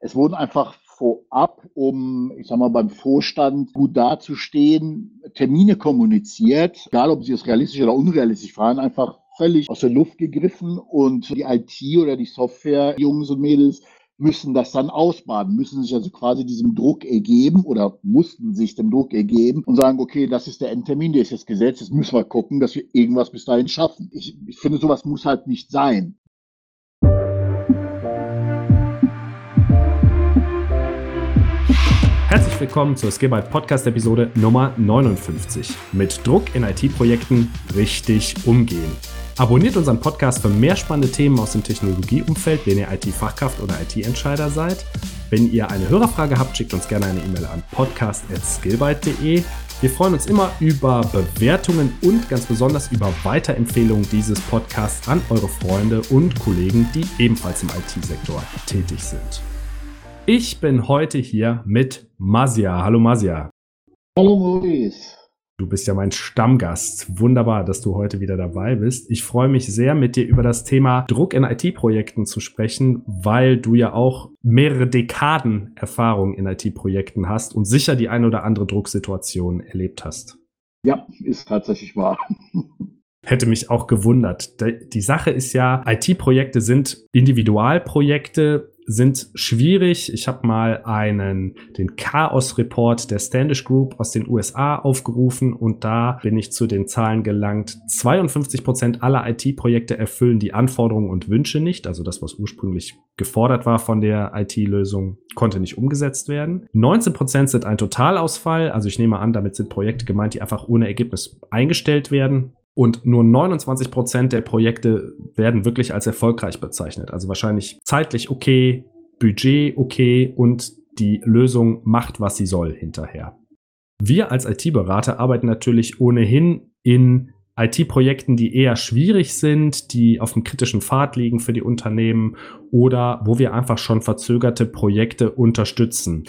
Es wurden einfach vorab, um, ich sag mal, beim Vorstand gut dazustehen, Termine kommuniziert, egal ob sie es realistisch oder unrealistisch waren, einfach völlig aus der Luft gegriffen und die IT oder die Software, Jungs und Mädels, müssen das dann ausbaden, müssen sich also quasi diesem Druck ergeben oder mussten sich dem Druck ergeben und sagen, okay, das ist der Endtermin, der ist das Gesetz, jetzt müssen wir gucken, dass wir irgendwas bis dahin schaffen. Ich, ich finde, sowas muss halt nicht sein. Willkommen zur Skillbyte Podcast Episode Nummer 59. Mit Druck in IT-Projekten richtig umgehen. Abonniert unseren Podcast für mehr spannende Themen aus dem Technologieumfeld, wenn ihr IT-Fachkraft oder IT-Entscheider seid. Wenn ihr eine Hörerfrage habt, schickt uns gerne eine E-Mail an podcast.skillbyte.de. Wir freuen uns immer über Bewertungen und ganz besonders über Weiterempfehlungen dieses Podcasts an eure Freunde und Kollegen, die ebenfalls im IT-Sektor tätig sind. Ich bin heute hier mit Masia. Hallo Masia. Hallo Maurice. Du bist ja mein Stammgast. Wunderbar, dass du heute wieder dabei bist. Ich freue mich sehr, mit dir über das Thema Druck in IT-Projekten zu sprechen, weil du ja auch mehrere Dekaden Erfahrung in IT-Projekten hast und sicher die ein oder andere Drucksituation erlebt hast. Ja, ist tatsächlich wahr. Hätte mich auch gewundert. Die Sache ist ja, IT-Projekte sind Individualprojekte, sind schwierig. Ich habe mal einen den Chaos Report der Standish Group aus den USA aufgerufen und da bin ich zu den Zahlen gelangt. 52 Prozent aller IT-Projekte erfüllen die Anforderungen und Wünsche nicht, also das, was ursprünglich gefordert war von der IT-Lösung, konnte nicht umgesetzt werden. 19 Prozent sind ein Totalausfall, also ich nehme an, damit sind Projekte gemeint, die einfach ohne Ergebnis eingestellt werden. Und nur 29 Prozent der Projekte werden wirklich als erfolgreich bezeichnet. Also wahrscheinlich zeitlich okay, Budget okay und die Lösung macht, was sie soll hinterher. Wir als IT-Berater arbeiten natürlich ohnehin in IT-Projekten, die eher schwierig sind, die auf dem kritischen Pfad liegen für die Unternehmen oder wo wir einfach schon verzögerte Projekte unterstützen.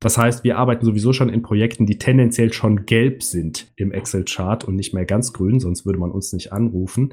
Das heißt, wir arbeiten sowieso schon in Projekten, die tendenziell schon gelb sind im Excel-Chart und nicht mehr ganz grün, sonst würde man uns nicht anrufen.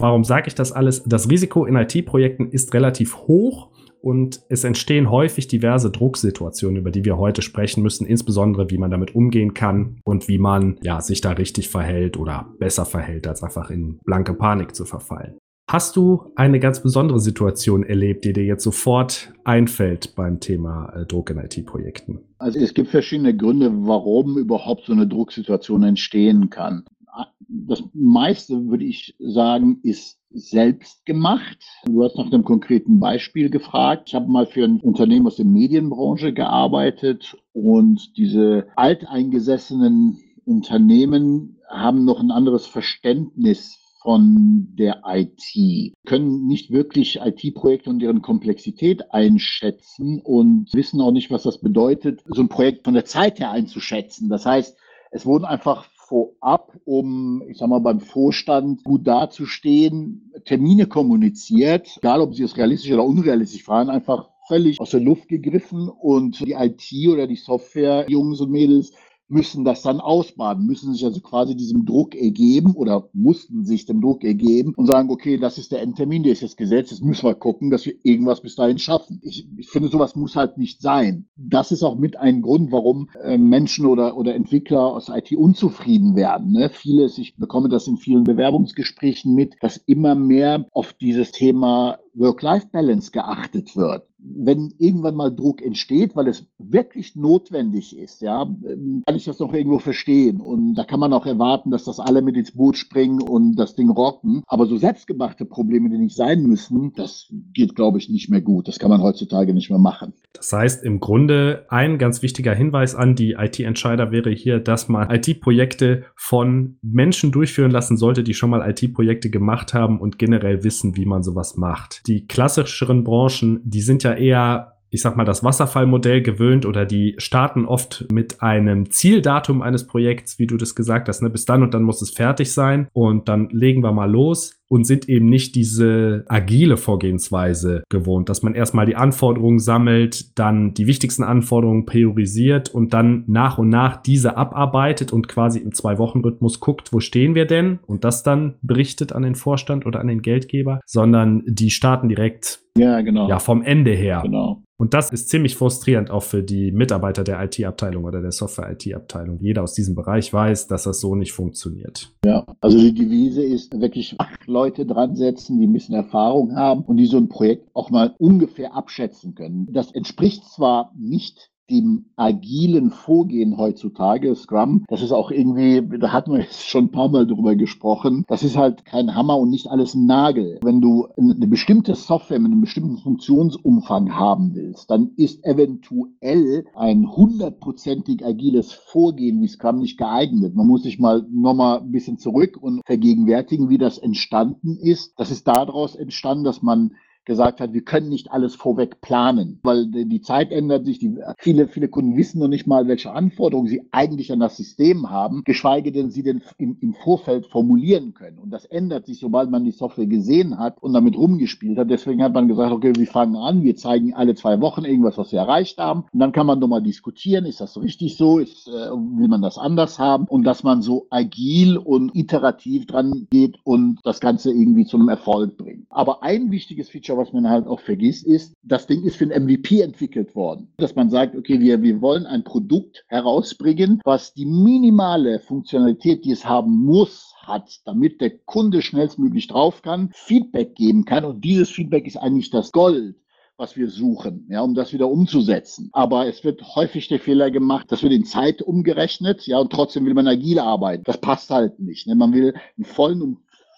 Warum sage ich das alles? Das Risiko in IT-Projekten ist relativ hoch und es entstehen häufig diverse Drucksituationen, über die wir heute sprechen müssen, insbesondere wie man damit umgehen kann und wie man ja, sich da richtig verhält oder besser verhält, als einfach in blanke Panik zu verfallen. Hast du eine ganz besondere Situation erlebt, die dir jetzt sofort einfällt beim Thema äh, Druck in IT-Projekten? Also es gibt verschiedene Gründe, warum überhaupt so eine Drucksituation entstehen kann. Das meiste, würde ich sagen, ist selbst gemacht. Du hast nach einem konkreten Beispiel gefragt. Ich habe mal für ein Unternehmen aus der Medienbranche gearbeitet und diese alteingesessenen Unternehmen haben noch ein anderes Verständnis von der IT, können nicht wirklich IT-Projekte und deren Komplexität einschätzen und wissen auch nicht, was das bedeutet, so ein Projekt von der Zeit her einzuschätzen. Das heißt, es wurden einfach vorab, um, ich sag mal, beim Vorstand gut dazustehen, Termine kommuniziert, egal ob sie es realistisch oder unrealistisch waren, einfach völlig aus der Luft gegriffen und die IT oder die Software, Jungs und Mädels, müssen das dann ausbaden, müssen sich also quasi diesem Druck ergeben oder mussten sich dem Druck ergeben und sagen, okay, das ist der Endtermin, der ist das Gesetz, jetzt müssen wir gucken, dass wir irgendwas bis dahin schaffen. Ich, ich finde, sowas muss halt nicht sein. Das ist auch mit ein Grund, warum äh, Menschen oder, oder Entwickler aus IT unzufrieden werden. Ne? Vieles, ich bekomme das in vielen Bewerbungsgesprächen mit, dass immer mehr auf dieses Thema Work-Life-Balance geachtet wird wenn irgendwann mal Druck entsteht, weil es wirklich notwendig ist, ja, kann ich das noch irgendwo verstehen. Und da kann man auch erwarten, dass das alle mit ins Boot springen und das Ding rocken. Aber so selbstgemachte Probleme, die nicht sein müssen, das geht, glaube ich, nicht mehr gut. Das kann man heutzutage nicht mehr machen. Das heißt, im Grunde ein ganz wichtiger Hinweis an die IT-Entscheider wäre hier, dass man IT-Projekte von Menschen durchführen lassen sollte, die schon mal IT-Projekte gemacht haben und generell wissen, wie man sowas macht. Die klassischeren Branchen, die sind ja eher ich sag mal, das Wasserfallmodell gewöhnt oder die starten oft mit einem Zieldatum eines Projekts, wie du das gesagt hast, ne? bis dann und dann muss es fertig sein und dann legen wir mal los. Und sind eben nicht diese agile Vorgehensweise gewohnt, dass man erstmal die Anforderungen sammelt, dann die wichtigsten Anforderungen priorisiert und dann nach und nach diese abarbeitet und quasi im Zwei-Wochen-Rhythmus guckt, wo stehen wir denn und das dann berichtet an den Vorstand oder an den Geldgeber, sondern die starten direkt ja, genau. Ja, vom Ende her. Genau. Und das ist ziemlich frustrierend auch für die Mitarbeiter der IT-Abteilung oder der Software-IT-Abteilung. Jeder aus diesem Bereich weiß, dass das so nicht funktioniert. Ja, also die Devise ist wirklich acht Leute dran setzen, die ein bisschen Erfahrung haben und die so ein Projekt auch mal ungefähr abschätzen können. Das entspricht zwar nicht dem agilen Vorgehen heutzutage, Scrum, das ist auch irgendwie, da hatten wir jetzt schon ein paar Mal drüber gesprochen, das ist halt kein Hammer und nicht alles ein Nagel. Wenn du eine bestimmte Software mit einem bestimmten Funktionsumfang haben willst, dann ist eventuell ein hundertprozentig agiles Vorgehen wie Scrum nicht geeignet. Man muss sich mal nochmal ein bisschen zurück und vergegenwärtigen, wie das entstanden ist. Das ist daraus entstanden, dass man gesagt hat, wir können nicht alles vorweg planen, weil die Zeit ändert sich. Die, viele, viele Kunden wissen noch nicht mal, welche Anforderungen sie eigentlich an das System haben, geschweige denn sie denn im, im Vorfeld formulieren können. Und das ändert sich, sobald man die Software gesehen hat und damit rumgespielt hat. Deswegen hat man gesagt, okay, wir fangen an, wir zeigen alle zwei Wochen irgendwas, was wir erreicht haben. Und dann kann man nochmal diskutieren, ist das richtig so, ist, äh, will man das anders haben? Und dass man so agil und iterativ dran geht und das Ganze irgendwie zu einem Erfolg bringt. Aber ein wichtiges Feature Feature, was man halt auch vergisst, ist, das Ding ist für ein MVP entwickelt worden. Dass man sagt, okay, wir, wir wollen ein Produkt herausbringen, was die minimale Funktionalität, die es haben muss, hat, damit der Kunde schnellstmöglich drauf kann, Feedback geben kann. Und dieses Feedback ist eigentlich das Gold was wir suchen, ja, um das wieder umzusetzen. Aber es wird häufig der Fehler gemacht, das wird in Zeit umgerechnet, ja, und trotzdem will man agil arbeiten. Das passt halt nicht. Ne? Man will einen vollen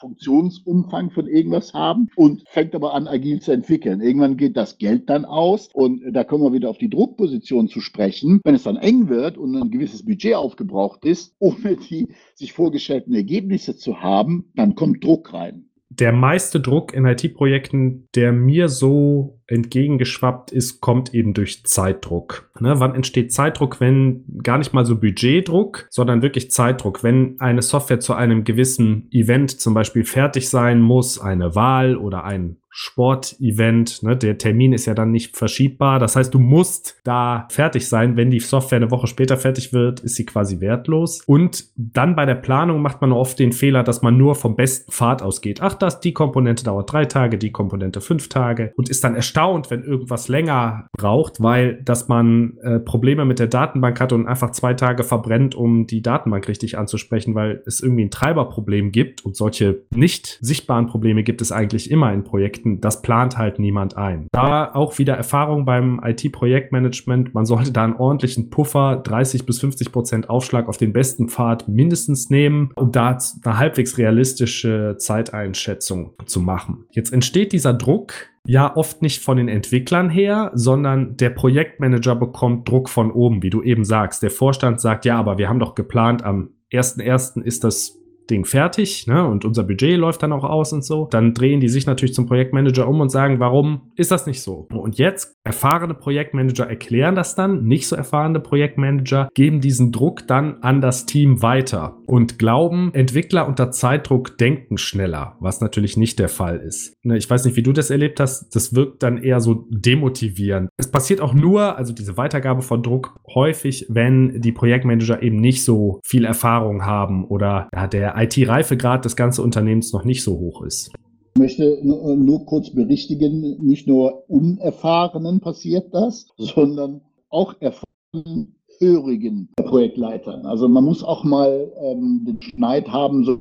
Funktionsumfang von irgendwas haben und fängt aber an, agil zu entwickeln. Irgendwann geht das Geld dann aus und da kommen wir wieder auf die Druckposition zu sprechen. Wenn es dann eng wird und ein gewisses Budget aufgebraucht ist, ohne die sich vorgestellten Ergebnisse zu haben, dann kommt Druck rein der meiste Druck in IT-Projekten, der mir so entgegengeschwappt ist, kommt eben durch Zeitdruck. Ne, wann entsteht Zeitdruck, wenn gar nicht mal so Budgetdruck, sondern wirklich Zeitdruck, wenn eine Software zu einem gewissen Event zum Beispiel fertig sein muss, eine Wahl oder ein Sportevent. Ne? Der Termin ist ja dann nicht verschiebbar. Das heißt, du musst da fertig sein. Wenn die Software eine Woche später fertig wird, ist sie quasi wertlos. Und dann bei der Planung macht man oft den Fehler, dass man nur vom besten Pfad ausgeht. Ach, das, die Komponente dauert drei Tage, die Komponente fünf Tage und ist dann erstaunt, wenn irgendwas länger braucht, weil dass man äh, Probleme mit der Datenbank hat und einfach zwei Tage verbrennt, um die Datenbank richtig anzusprechen, weil es irgendwie ein Treiberproblem gibt und solche nicht sichtbaren Probleme gibt es eigentlich immer in Projekten das plant halt niemand ein. Da auch wieder Erfahrung beim IT-Projektmanagement. Man sollte da einen ordentlichen Puffer, 30 bis 50 Prozent Aufschlag auf den besten Pfad mindestens nehmen, um da eine halbwegs realistische Zeiteinschätzung zu machen. Jetzt entsteht dieser Druck, ja oft nicht von den Entwicklern her, sondern der Projektmanager bekommt Druck von oben, wie du eben sagst. Der Vorstand sagt, ja, aber wir haben doch geplant, am 1.1. ist das Ding fertig, ne? Und unser Budget läuft dann auch aus und so. Dann drehen die sich natürlich zum Projektmanager um und sagen, warum ist das nicht so? Und jetzt erfahrene Projektmanager erklären das dann, nicht so erfahrene Projektmanager geben diesen Druck dann an das Team weiter und glauben, Entwickler unter Zeitdruck denken schneller, was natürlich nicht der Fall ist. Ne, ich weiß nicht, wie du das erlebt hast. Das wirkt dann eher so demotivierend. Es passiert auch nur, also diese Weitergabe von Druck häufig, wenn die Projektmanager eben nicht so viel Erfahrung haben oder ja, der IT-Reifegrad des ganzen Unternehmens noch nicht so hoch ist. Ich möchte nur kurz berichtigen, nicht nur Unerfahrenen passiert das, sondern auch erfahrenen hörigen Projektleitern. Also man muss auch mal ähm, den Schneid haben, so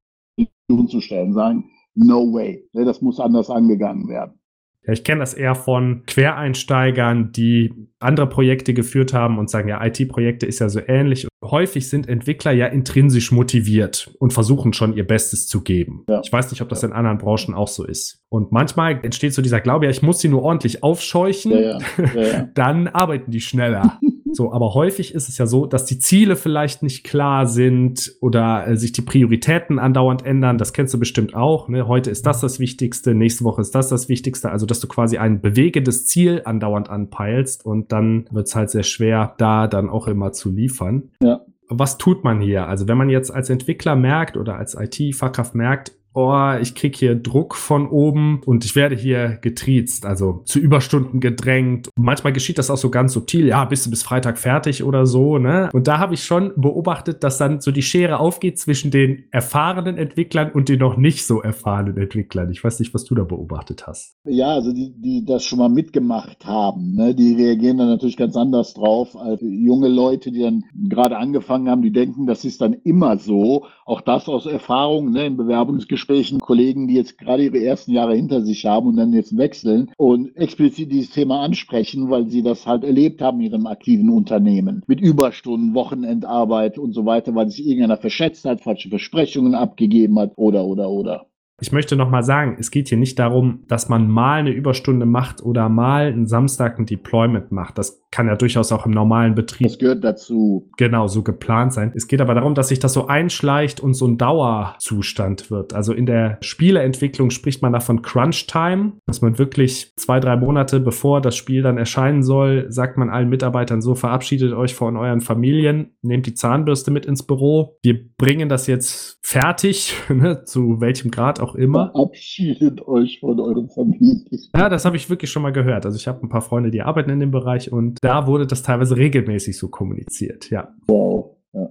zu stellen, sagen, no way, ne, das muss anders angegangen werden. Ja, ich kenne das eher von Quereinsteigern, die andere Projekte geführt haben und sagen, ja, IT-Projekte ist ja so ähnlich. Häufig sind Entwickler ja intrinsisch motiviert und versuchen schon ihr Bestes zu geben. Ja. Ich weiß nicht, ob das in anderen Branchen auch so ist. Und manchmal entsteht so dieser Glaube, ja, ich muss sie nur ordentlich aufscheuchen, ja, ja. dann arbeiten die schneller. So, aber häufig ist es ja so, dass die Ziele vielleicht nicht klar sind oder äh, sich die Prioritäten andauernd ändern. Das kennst du bestimmt auch. Ne? Heute ist das das Wichtigste, nächste Woche ist das das Wichtigste. Also, dass du quasi ein bewegendes Ziel andauernd anpeilst und dann wird es halt sehr schwer, da dann auch immer zu liefern. Ja. Was tut man hier? Also, wenn man jetzt als Entwickler merkt oder als IT-Fachkraft merkt, oh, ich krieg hier Druck von oben und ich werde hier getriezt, also zu Überstunden gedrängt. Manchmal geschieht das auch so ganz subtil, ja, bist du bis Freitag fertig oder so, ne? Und da habe ich schon beobachtet, dass dann so die Schere aufgeht zwischen den erfahrenen Entwicklern und den noch nicht so erfahrenen Entwicklern. Ich weiß nicht, was du da beobachtet hast. Ja, also die, die das schon mal mitgemacht haben, ne, die reagieren dann natürlich ganz anders drauf als junge Leute, die dann gerade angefangen haben, die denken, das ist dann immer so. Auch das aus Erfahrung ne, in Bewerbungsgesprächen, Kollegen, die jetzt gerade ihre ersten Jahre hinter sich haben und dann jetzt wechseln und explizit dieses Thema ansprechen, weil sie das halt erlebt haben in ihrem aktiven Unternehmen. Mit Überstunden, Wochenendarbeit und so weiter, weil sich irgendeiner verschätzt hat, falsche Versprechungen abgegeben hat oder, oder, oder. Ich möchte nochmal sagen, es geht hier nicht darum, dass man mal eine Überstunde macht oder mal einen Samstag ein Deployment macht. Das kann ja durchaus auch im normalen Betrieb. Das gehört dazu. Genau, so geplant sein. Es geht aber darum, dass sich das so einschleicht und so ein Dauerzustand wird. Also in der Spieleentwicklung spricht man da von Crunch Time, dass man wirklich zwei, drei Monate bevor das Spiel dann erscheinen soll, sagt man allen Mitarbeitern so, verabschiedet euch von euren Familien, nehmt die Zahnbürste mit ins Büro. Wir bringen das jetzt fertig, ne, zu welchem Grad auch immer. Verabschiedet euch von euren Familien. Ja, das habe ich wirklich schon mal gehört. Also ich habe ein paar Freunde, die arbeiten in dem Bereich und da wurde das teilweise regelmäßig so kommuniziert, ja. Wow. Ja.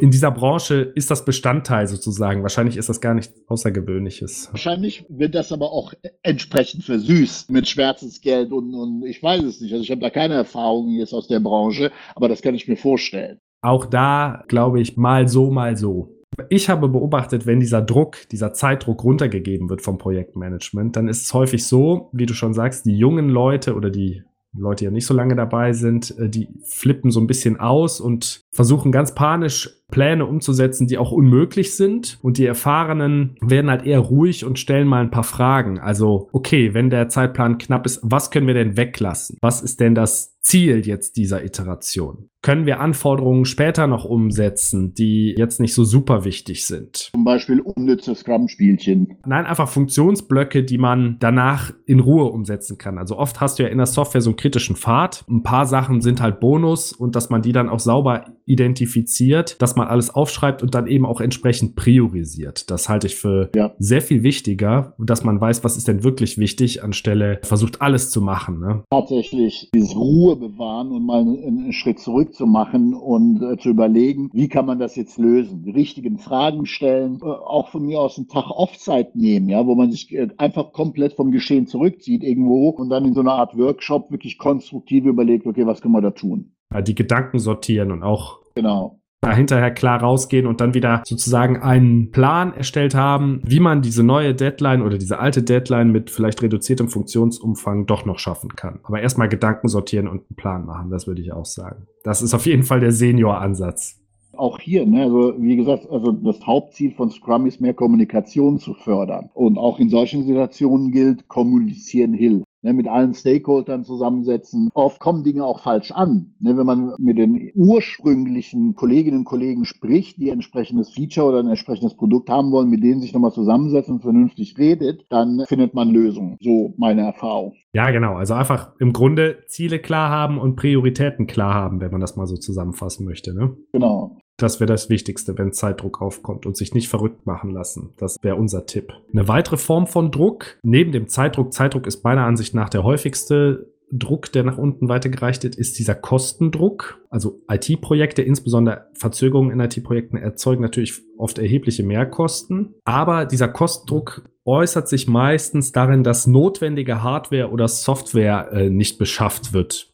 In dieser Branche ist das Bestandteil sozusagen. Wahrscheinlich ist das gar nichts Außergewöhnliches. Wahrscheinlich wird das aber auch entsprechend versüßt mit Schmerzensgeld und, und ich weiß es nicht. Also ich habe da keine Erfahrungen jetzt aus der Branche, aber das kann ich mir vorstellen. Auch da glaube ich mal so, mal so. Ich habe beobachtet, wenn dieser Druck, dieser Zeitdruck runtergegeben wird vom Projektmanagement, dann ist es häufig so, wie du schon sagst, die jungen Leute oder die Leute, die ja nicht so lange dabei sind, äh, die flippen so ein bisschen aus und versuchen ganz panisch Pläne umzusetzen, die auch unmöglich sind. Und die Erfahrenen werden halt eher ruhig und stellen mal ein paar Fragen. Also, okay, wenn der Zeitplan knapp ist, was können wir denn weglassen? Was ist denn das Ziel jetzt dieser Iteration? Können wir Anforderungen später noch umsetzen, die jetzt nicht so super wichtig sind? Zum Beispiel unnütze Scrum-Spielchen. Nein, einfach Funktionsblöcke, die man danach in Ruhe umsetzen kann. Also oft hast du ja in der Software so einen kritischen Pfad. Ein paar Sachen sind halt Bonus und dass man die dann auch sauber identifiziert, dass man alles aufschreibt und dann eben auch entsprechend priorisiert. Das halte ich für ja. sehr viel wichtiger, dass man weiß, was ist denn wirklich wichtig, anstelle versucht alles zu machen. Ne? Tatsächlich dieses Ruhe bewahren und mal einen Schritt zurück zu machen und äh, zu überlegen, wie kann man das jetzt lösen? Die richtigen Fragen stellen, äh, auch von mir aus einen Tag Offzeit nehmen, ja, wo man sich äh, einfach komplett vom Geschehen zurückzieht irgendwo und dann in so einer Art Workshop wirklich konstruktiv überlegt, okay, was können wir da tun? die Gedanken sortieren und auch genau hinterher klar rausgehen und dann wieder sozusagen einen Plan erstellt haben, wie man diese neue Deadline oder diese alte Deadline mit vielleicht reduziertem Funktionsumfang doch noch schaffen kann. Aber erstmal Gedanken sortieren und einen Plan machen, das würde ich auch sagen. Das ist auf jeden Fall der Senior-Ansatz. Auch hier, ne, also wie gesagt, also das Hauptziel von Scrum ist mehr Kommunikation zu fördern. Und auch in solchen Situationen gilt, kommunizieren hilft ne, mit allen Stakeholdern zusammensetzen. Oft kommen Dinge auch falsch an. Ne, wenn man mit den ursprünglichen Kolleginnen und Kollegen spricht, die ein entsprechendes Feature oder ein entsprechendes Produkt haben wollen, mit denen sich nochmal zusammensetzen und vernünftig redet, dann findet man Lösungen. So meine Erfahrung. Ja, genau. Also einfach im Grunde Ziele klar haben und Prioritäten klar haben, wenn man das mal so zusammenfassen möchte. Ne? Genau. Das wäre das Wichtigste, wenn Zeitdruck aufkommt und sich nicht verrückt machen lassen. Das wäre unser Tipp. Eine weitere Form von Druck, neben dem Zeitdruck, Zeitdruck ist meiner Ansicht nach der häufigste Druck, der nach unten weitergereicht wird, ist dieser Kostendruck. Also IT-Projekte, insbesondere Verzögerungen in IT-Projekten, erzeugen natürlich oft erhebliche Mehrkosten. Aber dieser Kostendruck äußert sich meistens darin, dass notwendige Hardware oder Software äh, nicht beschafft wird.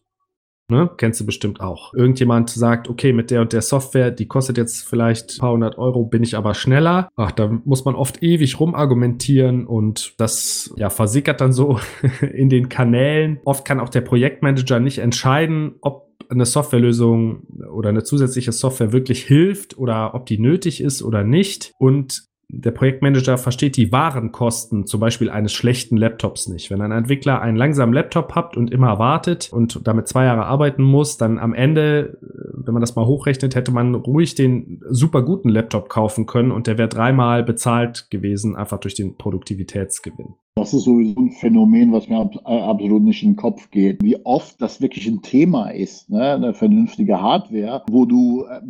Ne? Kennst du bestimmt auch. Irgendjemand sagt, okay, mit der und der Software, die kostet jetzt vielleicht ein paar hundert Euro, bin ich aber schneller. Ach, da muss man oft ewig rumargumentieren und das ja versickert dann so in den Kanälen. Oft kann auch der Projektmanager nicht entscheiden, ob eine Softwarelösung oder eine zusätzliche Software wirklich hilft oder ob die nötig ist oder nicht. Und der Projektmanager versteht die wahren Kosten zum Beispiel eines schlechten Laptops nicht. Wenn ein Entwickler einen langsamen Laptop hat und immer wartet und damit zwei Jahre arbeiten muss, dann am Ende, wenn man das mal hochrechnet, hätte man ruhig den super guten Laptop kaufen können und der wäre dreimal bezahlt gewesen, einfach durch den Produktivitätsgewinn. Das ist sowieso ein Phänomen, was mir äh, absolut nicht in den Kopf geht. Wie oft das wirklich ein Thema ist, ne? eine vernünftige Hardware, wo du äh,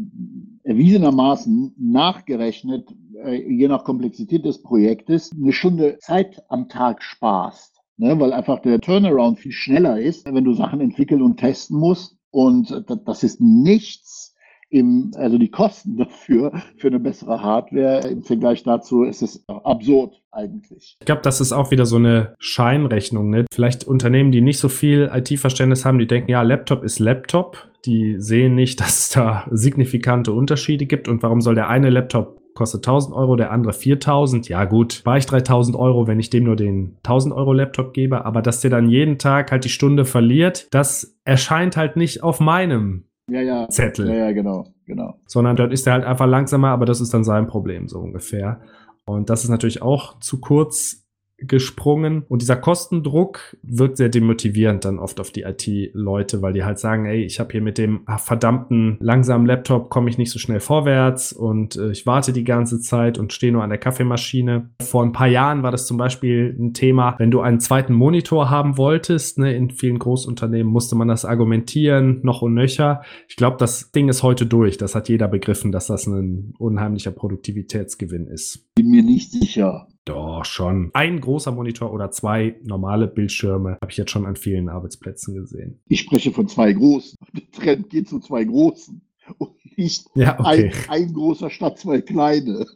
erwiesenermaßen nachgerechnet äh, je nach Komplexität des Projektes eine Stunde Zeit am Tag sparst. Ne, weil einfach der Turnaround viel schneller ist, wenn du Sachen entwickeln und testen musst. Und das ist nichts im, also die Kosten dafür, für eine bessere Hardware im Vergleich dazu ist es absurd eigentlich. Ich glaube, das ist auch wieder so eine Scheinrechnung. Ne? Vielleicht Unternehmen, die nicht so viel IT-Verständnis haben, die denken, ja, Laptop ist Laptop. Die sehen nicht, dass es da signifikante Unterschiede gibt. Und warum soll der eine Laptop kostet 1000 Euro, der andere 4000. Ja gut, war ich 3000 Euro, wenn ich dem nur den 1000 Euro Laptop gebe, aber dass der dann jeden Tag halt die Stunde verliert, das erscheint halt nicht auf meinem ja, ja. Zettel. Ja, ja, genau, genau. Sondern dort ist er halt einfach langsamer, aber das ist dann sein Problem, so ungefähr. Und das ist natürlich auch zu kurz gesprungen. Und dieser Kostendruck wirkt sehr demotivierend dann oft auf die IT-Leute, weil die halt sagen, ey, ich habe hier mit dem verdammten langsamen Laptop komme ich nicht so schnell vorwärts und äh, ich warte die ganze Zeit und stehe nur an der Kaffeemaschine. Vor ein paar Jahren war das zum Beispiel ein Thema, wenn du einen zweiten Monitor haben wolltest, ne, in vielen Großunternehmen musste man das argumentieren, noch und nöcher. Ich glaube, das Ding ist heute durch. Das hat jeder begriffen, dass das ein unheimlicher Produktivitätsgewinn ist. Bin mir nicht sicher. Doch, schon. Ein großer Monitor oder zwei normale Bildschirme habe ich jetzt schon an vielen Arbeitsplätzen gesehen. Ich spreche von zwei großen. Der Trend geht zu zwei großen und nicht ja, okay. ein, ein großer statt zwei kleine.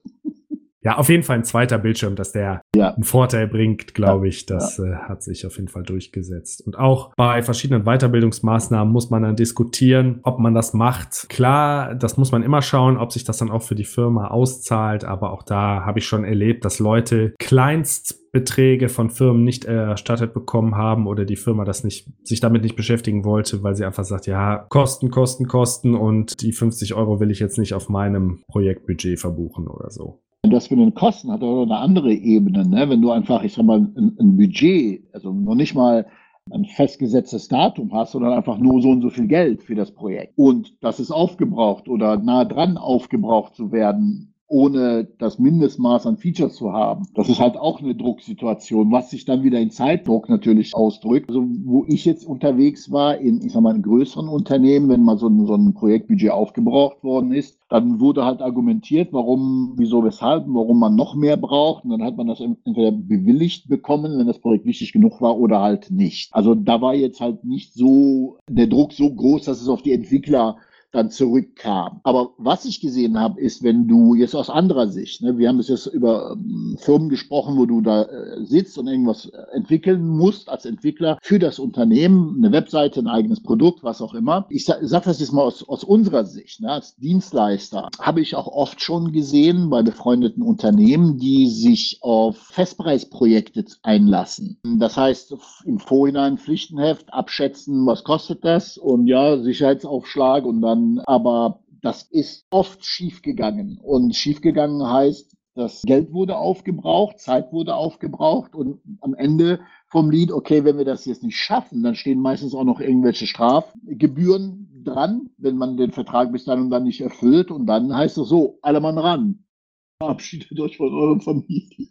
Ja, auf jeden Fall ein zweiter Bildschirm, dass der ja. einen Vorteil bringt, glaube ich. Das ja. äh, hat sich auf jeden Fall durchgesetzt. Und auch bei verschiedenen Weiterbildungsmaßnahmen muss man dann diskutieren, ob man das macht. Klar, das muss man immer schauen, ob sich das dann auch für die Firma auszahlt. Aber auch da habe ich schon erlebt, dass Leute Kleinstbeträge von Firmen nicht erstattet bekommen haben oder die Firma das nicht, sich damit nicht beschäftigen wollte, weil sie einfach sagt, ja, Kosten, Kosten, Kosten und die 50 Euro will ich jetzt nicht auf meinem Projektbudget verbuchen oder so. Das für den Kosten hat oder eine andere Ebene, ne? wenn du einfach, ich sag mal, ein, ein Budget, also noch nicht mal ein festgesetztes Datum hast, sondern einfach nur so und so viel Geld für das Projekt. Und das ist aufgebraucht oder nah dran aufgebraucht zu werden, ohne das Mindestmaß an Features zu haben. Das ist halt auch eine Drucksituation, was sich dann wieder in Zeitdruck natürlich ausdrückt. Also wo ich jetzt unterwegs war, in, ich sag mal, in größeren Unternehmen, wenn mal so ein, so ein Projektbudget aufgebraucht worden ist, dann wurde halt argumentiert, warum, wieso, weshalb, warum man noch mehr braucht. Und dann hat man das entweder bewilligt bekommen, wenn das Projekt wichtig genug war, oder halt nicht. Also da war jetzt halt nicht so der Druck so groß, dass es auf die Entwickler dann zurückkam. Aber was ich gesehen habe, ist, wenn du jetzt aus anderer Sicht, ne, wir haben es jetzt über ähm, Firmen gesprochen, wo du da äh, sitzt und irgendwas äh, entwickeln musst als Entwickler für das Unternehmen, eine Webseite, ein eigenes Produkt, was auch immer. Ich sage sag das jetzt mal aus, aus unserer Sicht, ne, als Dienstleister, habe ich auch oft schon gesehen bei befreundeten Unternehmen, die sich auf Festpreisprojekte einlassen. Das heißt, im Vorhinein Pflichtenheft abschätzen, was kostet das und ja, Sicherheitsaufschlag und dann aber das ist oft schiefgegangen. Und schiefgegangen heißt, das Geld wurde aufgebraucht, Zeit wurde aufgebraucht und am Ende vom Lied, okay, wenn wir das jetzt nicht schaffen, dann stehen meistens auch noch irgendwelche Strafgebühren dran, wenn man den Vertrag bis dann und dann nicht erfüllt. Und dann heißt es so, alle Mann ran. Verabschiedet euch von eurer Familie.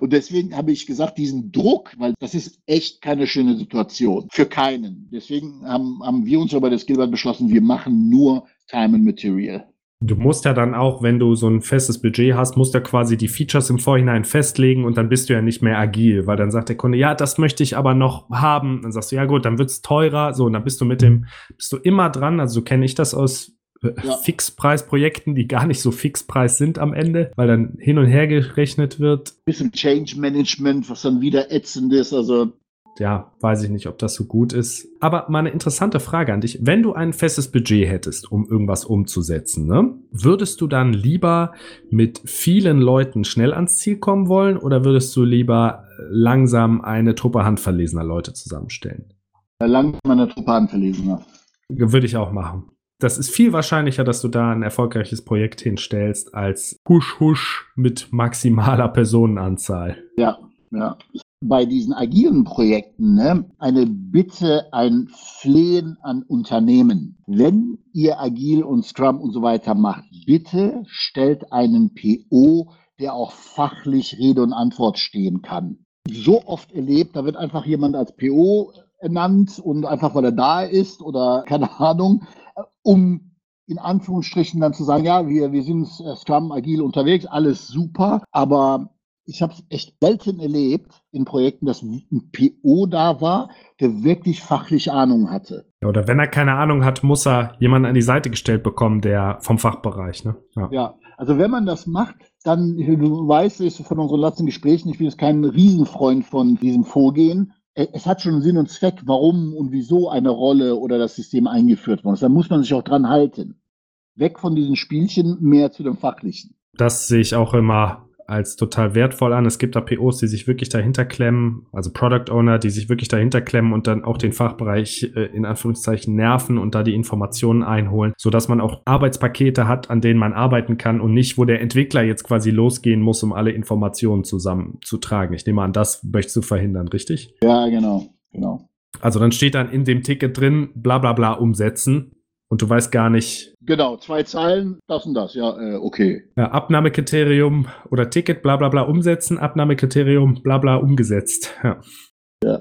Und deswegen habe ich gesagt, diesen Druck, weil das ist echt keine schöne Situation. Für keinen. Deswegen haben, haben wir uns aber das Gilbert beschlossen, wir machen nur Time and Material. Du musst ja dann auch, wenn du so ein festes Budget hast, musst du quasi die Features im Vorhinein festlegen und dann bist du ja nicht mehr agil, weil dann sagt der Kunde, ja, das möchte ich aber noch haben. Dann sagst du, ja gut, dann wird es teurer. So, und dann bist du mit dem, bist du immer dran. Also so kenne ich das aus ja. Fixpreisprojekten, die gar nicht so Fixpreis sind am Ende, weil dann hin und her gerechnet wird. Bisschen Change Management, was dann wieder ätzend ist, also. Ja, weiß ich nicht, ob das so gut ist. Aber mal eine interessante Frage an dich. Wenn du ein festes Budget hättest, um irgendwas umzusetzen, ne, würdest du dann lieber mit vielen Leuten schnell ans Ziel kommen wollen oder würdest du lieber langsam eine Truppe handverlesener Leute zusammenstellen? Langsam eine Truppe handverlesener. Würde ich auch machen das ist viel wahrscheinlicher, dass du da ein erfolgreiches Projekt hinstellst, als husch husch mit maximaler Personenanzahl. Ja, ja. Bei diesen agilen Projekten ne, eine Bitte, ein Flehen an Unternehmen. Wenn ihr agil und Scrum und so weiter macht, bitte stellt einen PO, der auch fachlich Rede und Antwort stehen kann. So oft erlebt, da wird einfach jemand als PO ernannt und einfach weil er da ist oder keine Ahnung, um in Anführungsstrichen dann zu sagen, ja, wir, wir sind Scrum agil unterwegs, alles super, aber ich habe es echt selten erlebt in Projekten, dass ein PO da war, der wirklich fachlich Ahnung hatte. Ja, oder wenn er keine Ahnung hat, muss er jemanden an die Seite gestellt bekommen, der vom Fachbereich. Ne? Ja. ja, also wenn man das macht, dann, du weißt es von unseren letzten Gesprächen, ich bin jetzt kein Riesenfreund von diesem Vorgehen. Es hat schon Sinn und Zweck, warum und wieso eine Rolle oder das System eingeführt worden ist. Da muss man sich auch dran halten. Weg von diesen Spielchen, mehr zu dem Fachlichen. Das sehe ich auch immer als total wertvoll an. Es gibt da POs, die sich wirklich dahinter klemmen, also Product Owner, die sich wirklich dahinter klemmen und dann auch den Fachbereich äh, in Anführungszeichen nerven und da die Informationen einholen, so dass man auch Arbeitspakete hat, an denen man arbeiten kann und nicht, wo der Entwickler jetzt quasi losgehen muss, um alle Informationen zusammenzutragen. Ich nehme an, das möchtest du verhindern, richtig? Ja, genau, genau. Also dann steht dann in dem Ticket drin, bla bla bla umsetzen und du weißt gar nicht. Genau, zwei Zeilen, das und das, ja, äh, okay. Ja, Abnahmekriterium oder Ticket, bla bla bla umsetzen, Abnahmekriterium, bla bla umgesetzt. Ja. ja.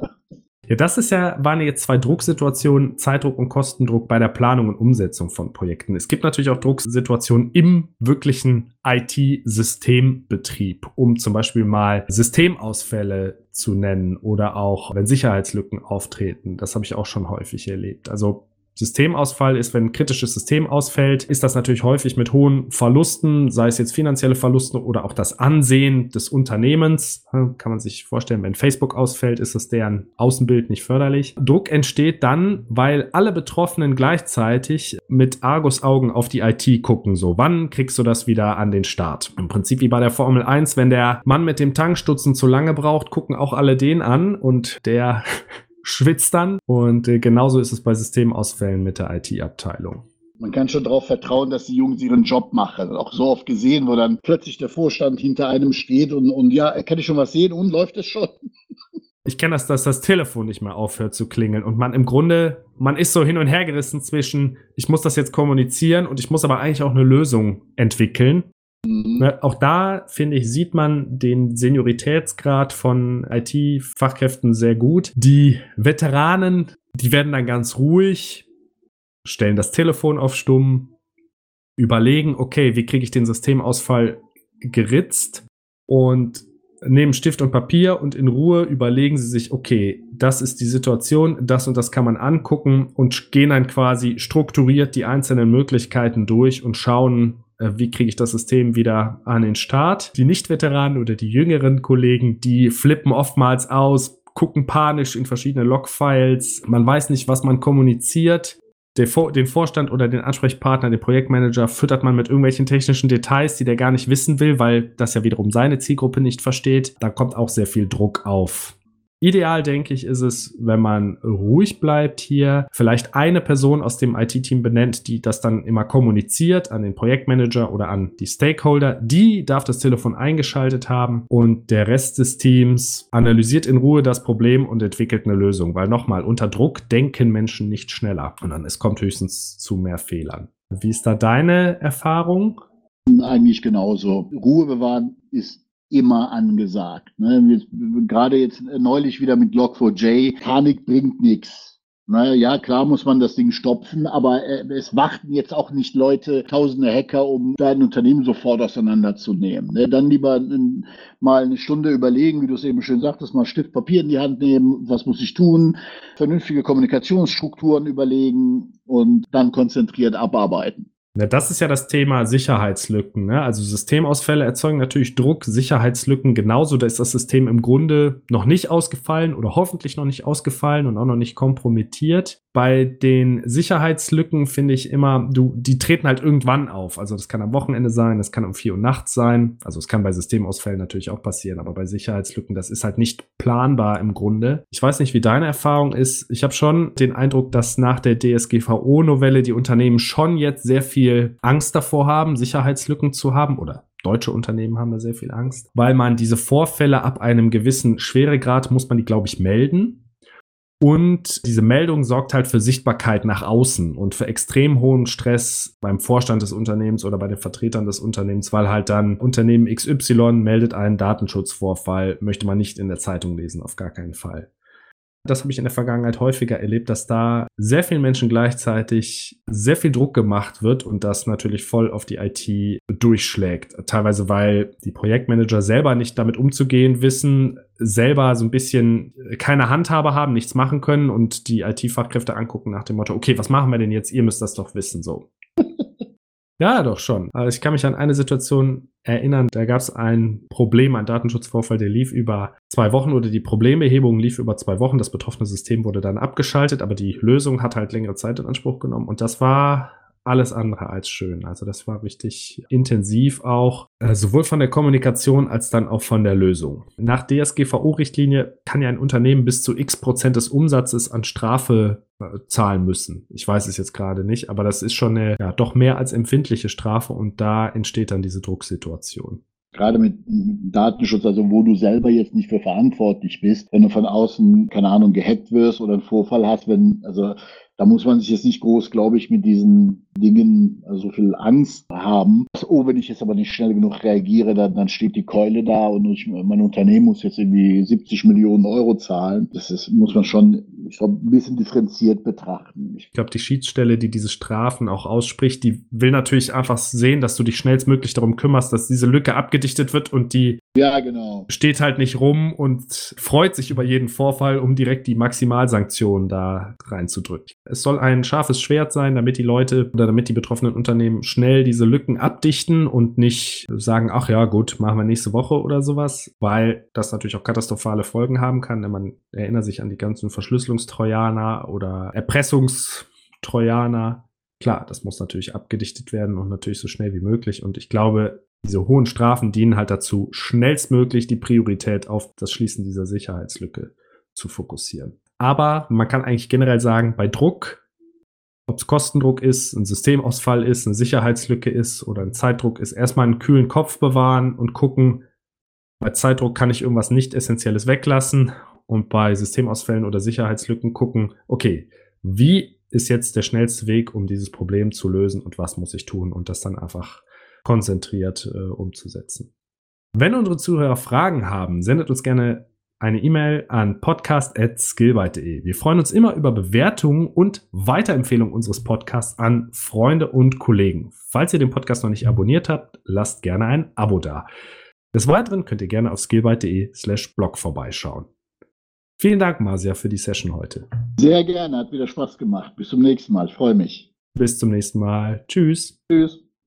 Ja, das ist ja, waren jetzt zwei Drucksituationen, Zeitdruck und Kostendruck bei der Planung und Umsetzung von Projekten. Es gibt natürlich auch Drucksituationen im wirklichen IT-Systembetrieb, um zum Beispiel mal Systemausfälle zu nennen oder auch, wenn Sicherheitslücken auftreten. Das habe ich auch schon häufig erlebt. Also Systemausfall ist, wenn ein kritisches System ausfällt, ist das natürlich häufig mit hohen Verlusten, sei es jetzt finanzielle Verluste oder auch das Ansehen des Unternehmens. Kann man sich vorstellen, wenn Facebook ausfällt, ist es deren Außenbild nicht förderlich. Druck entsteht dann, weil alle Betroffenen gleichzeitig mit Argus-Augen auf die IT gucken. So, wann kriegst du das wieder an den Start? Im Prinzip wie bei der Formel 1, wenn der Mann mit dem Tankstutzen zu lange braucht, gucken auch alle den an und der schwitzt dann. Und äh, genauso ist es bei Systemausfällen mit der IT-Abteilung. Man kann schon darauf vertrauen, dass die Jungs ihren Job machen. Auch so oft gesehen, wo dann plötzlich der Vorstand hinter einem steht und, und ja, kann ich schon was sehen und läuft es schon. Ich kenne das, dass das Telefon nicht mehr aufhört zu klingeln und man im Grunde, man ist so hin und her gerissen zwischen, ich muss das jetzt kommunizieren und ich muss aber eigentlich auch eine Lösung entwickeln. Mhm. Ne, auch da, finde ich, sieht man den Senioritätsgrad von IT-Fachkräften sehr gut. Die Veteranen, die werden dann ganz ruhig, stellen das Telefon auf stumm, überlegen, okay, wie kriege ich den Systemausfall geritzt und nehmen Stift und Papier und in Ruhe überlegen sie sich, okay, das ist die Situation, das und das kann man angucken und gehen dann quasi strukturiert die einzelnen Möglichkeiten durch und schauen, wie kriege ich das System wieder an den Start. Die Nicht-Veteranen oder die jüngeren Kollegen, die flippen oftmals aus, gucken panisch in verschiedene Logfiles. Man weiß nicht, was man kommuniziert. Den Vorstand oder den Ansprechpartner, den Projektmanager, füttert man mit irgendwelchen technischen Details, die der gar nicht wissen will, weil das ja wiederum seine Zielgruppe nicht versteht. Da kommt auch sehr viel Druck auf. Ideal, denke ich, ist es, wenn man ruhig bleibt hier, vielleicht eine Person aus dem IT-Team benennt, die das dann immer kommuniziert an den Projektmanager oder an die Stakeholder. Die darf das Telefon eingeschaltet haben und der Rest des Teams analysiert in Ruhe das Problem und entwickelt eine Lösung. Weil nochmal, unter Druck denken Menschen nicht schneller, sondern es kommt höchstens zu mehr Fehlern. Wie ist da deine Erfahrung? Eigentlich genauso. Ruhe bewahren ist immer angesagt. Ne? Gerade jetzt neulich wieder mit Log4j, Panik bringt nichts. Na ja, klar muss man das Ding stopfen, aber äh, es warten jetzt auch nicht Leute, tausende Hacker, um dein Unternehmen sofort auseinanderzunehmen. Ne? Dann lieber mal eine Stunde überlegen, wie du es eben schön sagtest, mal Stift, Papier in die Hand nehmen, was muss ich tun, vernünftige Kommunikationsstrukturen überlegen und dann konzentriert abarbeiten. Ja, das ist ja das Thema Sicherheitslücken. Ne? Also Systemausfälle erzeugen natürlich Druck, Sicherheitslücken genauso. Da ist das System im Grunde noch nicht ausgefallen oder hoffentlich noch nicht ausgefallen und auch noch nicht kompromittiert bei den Sicherheitslücken finde ich immer, du, die treten halt irgendwann auf. Also das kann am Wochenende sein, das kann um vier Uhr nachts sein. Also es kann bei Systemausfällen natürlich auch passieren, aber bei Sicherheitslücken, das ist halt nicht planbar im Grunde. Ich weiß nicht, wie deine Erfahrung ist. Ich habe schon den Eindruck, dass nach der DSGVO-Novelle die Unternehmen schon jetzt sehr viel Angst davor haben, Sicherheitslücken zu haben oder Deutsche Unternehmen haben da sehr viel Angst, weil man diese Vorfälle ab einem gewissen Schweregrad muss man die, glaube ich, melden. Und diese Meldung sorgt halt für Sichtbarkeit nach außen und für extrem hohen Stress beim Vorstand des Unternehmens oder bei den Vertretern des Unternehmens, weil halt dann Unternehmen XY meldet einen Datenschutzvorfall, möchte man nicht in der Zeitung lesen, auf gar keinen Fall. Das habe ich in der Vergangenheit häufiger erlebt, dass da sehr vielen Menschen gleichzeitig sehr viel Druck gemacht wird und das natürlich voll auf die IT durchschlägt. Teilweise, weil die Projektmanager selber nicht damit umzugehen wissen, selber so ein bisschen keine Handhabe haben, nichts machen können und die IT-Fachkräfte angucken nach dem Motto, okay, was machen wir denn jetzt? Ihr müsst das doch wissen, so. Ja, doch schon. Also ich kann mich an eine Situation erinnern, da gab es ein Problem, ein Datenschutzvorfall, der lief über zwei Wochen oder die Problembehebung lief über zwei Wochen. Das betroffene System wurde dann abgeschaltet, aber die Lösung hat halt längere Zeit in Anspruch genommen. Und das war alles andere als schön. Also das war richtig intensiv auch, äh, sowohl von der Kommunikation als dann auch von der Lösung. Nach DSGVO-Richtlinie kann ja ein Unternehmen bis zu x Prozent des Umsatzes an Strafe äh, zahlen müssen. Ich weiß es jetzt gerade nicht, aber das ist schon eine ja, doch mehr als empfindliche Strafe und da entsteht dann diese Drucksituation gerade mit, Datenschutz, also wo du selber jetzt nicht für verantwortlich bist, wenn du von außen, keine Ahnung, gehackt wirst oder einen Vorfall hast, wenn, also da muss man sich jetzt nicht groß, glaube ich, mit diesen Dingen so also viel Angst haben. Oh, wenn ich jetzt aber nicht schnell genug reagiere, dann, dann steht die Keule da und ich, mein Unternehmen muss jetzt irgendwie 70 Millionen Euro zahlen. Das ist, muss man schon ich glaub, ein bisschen differenziert betrachten. Ich glaube, die Schiedsstelle, die diese Strafen auch ausspricht, die will natürlich einfach sehen, dass du dich schnellstmöglich darum kümmerst, dass diese Lücke abgedichtet wird und die ja, genau. steht halt nicht rum und freut sich über jeden Vorfall, um direkt die Maximalsanktionen da reinzudrücken. Es soll ein scharfes Schwert sein, damit die Leute oder damit die betroffenen Unternehmen schnell diese Lücken abdichten und nicht sagen, ach ja, gut, machen wir nächste Woche oder sowas, weil das natürlich auch katastrophale Folgen haben kann. Man erinnert sich an die ganzen Verschlüsselungstrojaner oder Erpressungstrojaner. Klar, das muss natürlich abgedichtet werden und natürlich so schnell wie möglich. Und ich glaube, diese hohen Strafen dienen halt dazu, schnellstmöglich die Priorität auf das Schließen dieser Sicherheitslücke zu fokussieren. Aber man kann eigentlich generell sagen, bei Druck, ob es Kostendruck ist, ein Systemausfall ist, eine Sicherheitslücke ist oder ein Zeitdruck ist, erstmal einen kühlen Kopf bewahren und gucken, bei Zeitdruck kann ich irgendwas nicht Essentielles weglassen und bei Systemausfällen oder Sicherheitslücken gucken, okay, wie ist jetzt der schnellste Weg, um dieses Problem zu lösen und was muss ich tun und das dann einfach konzentriert äh, umzusetzen. Wenn unsere Zuhörer Fragen haben, sendet uns gerne eine E-Mail an podcast.skillbyte.de. Wir freuen uns immer über Bewertungen und Weiterempfehlungen unseres Podcasts an Freunde und Kollegen. Falls ihr den Podcast noch nicht abonniert habt, lasst gerne ein Abo da. Des Weiteren könnt ihr gerne auf skillbyte.de slash blog vorbeischauen. Vielen Dank, Marcia, für die Session heute. Sehr gerne, hat wieder Spaß gemacht. Bis zum nächsten Mal, ich freue mich. Bis zum nächsten Mal. Tschüss. Tschüss.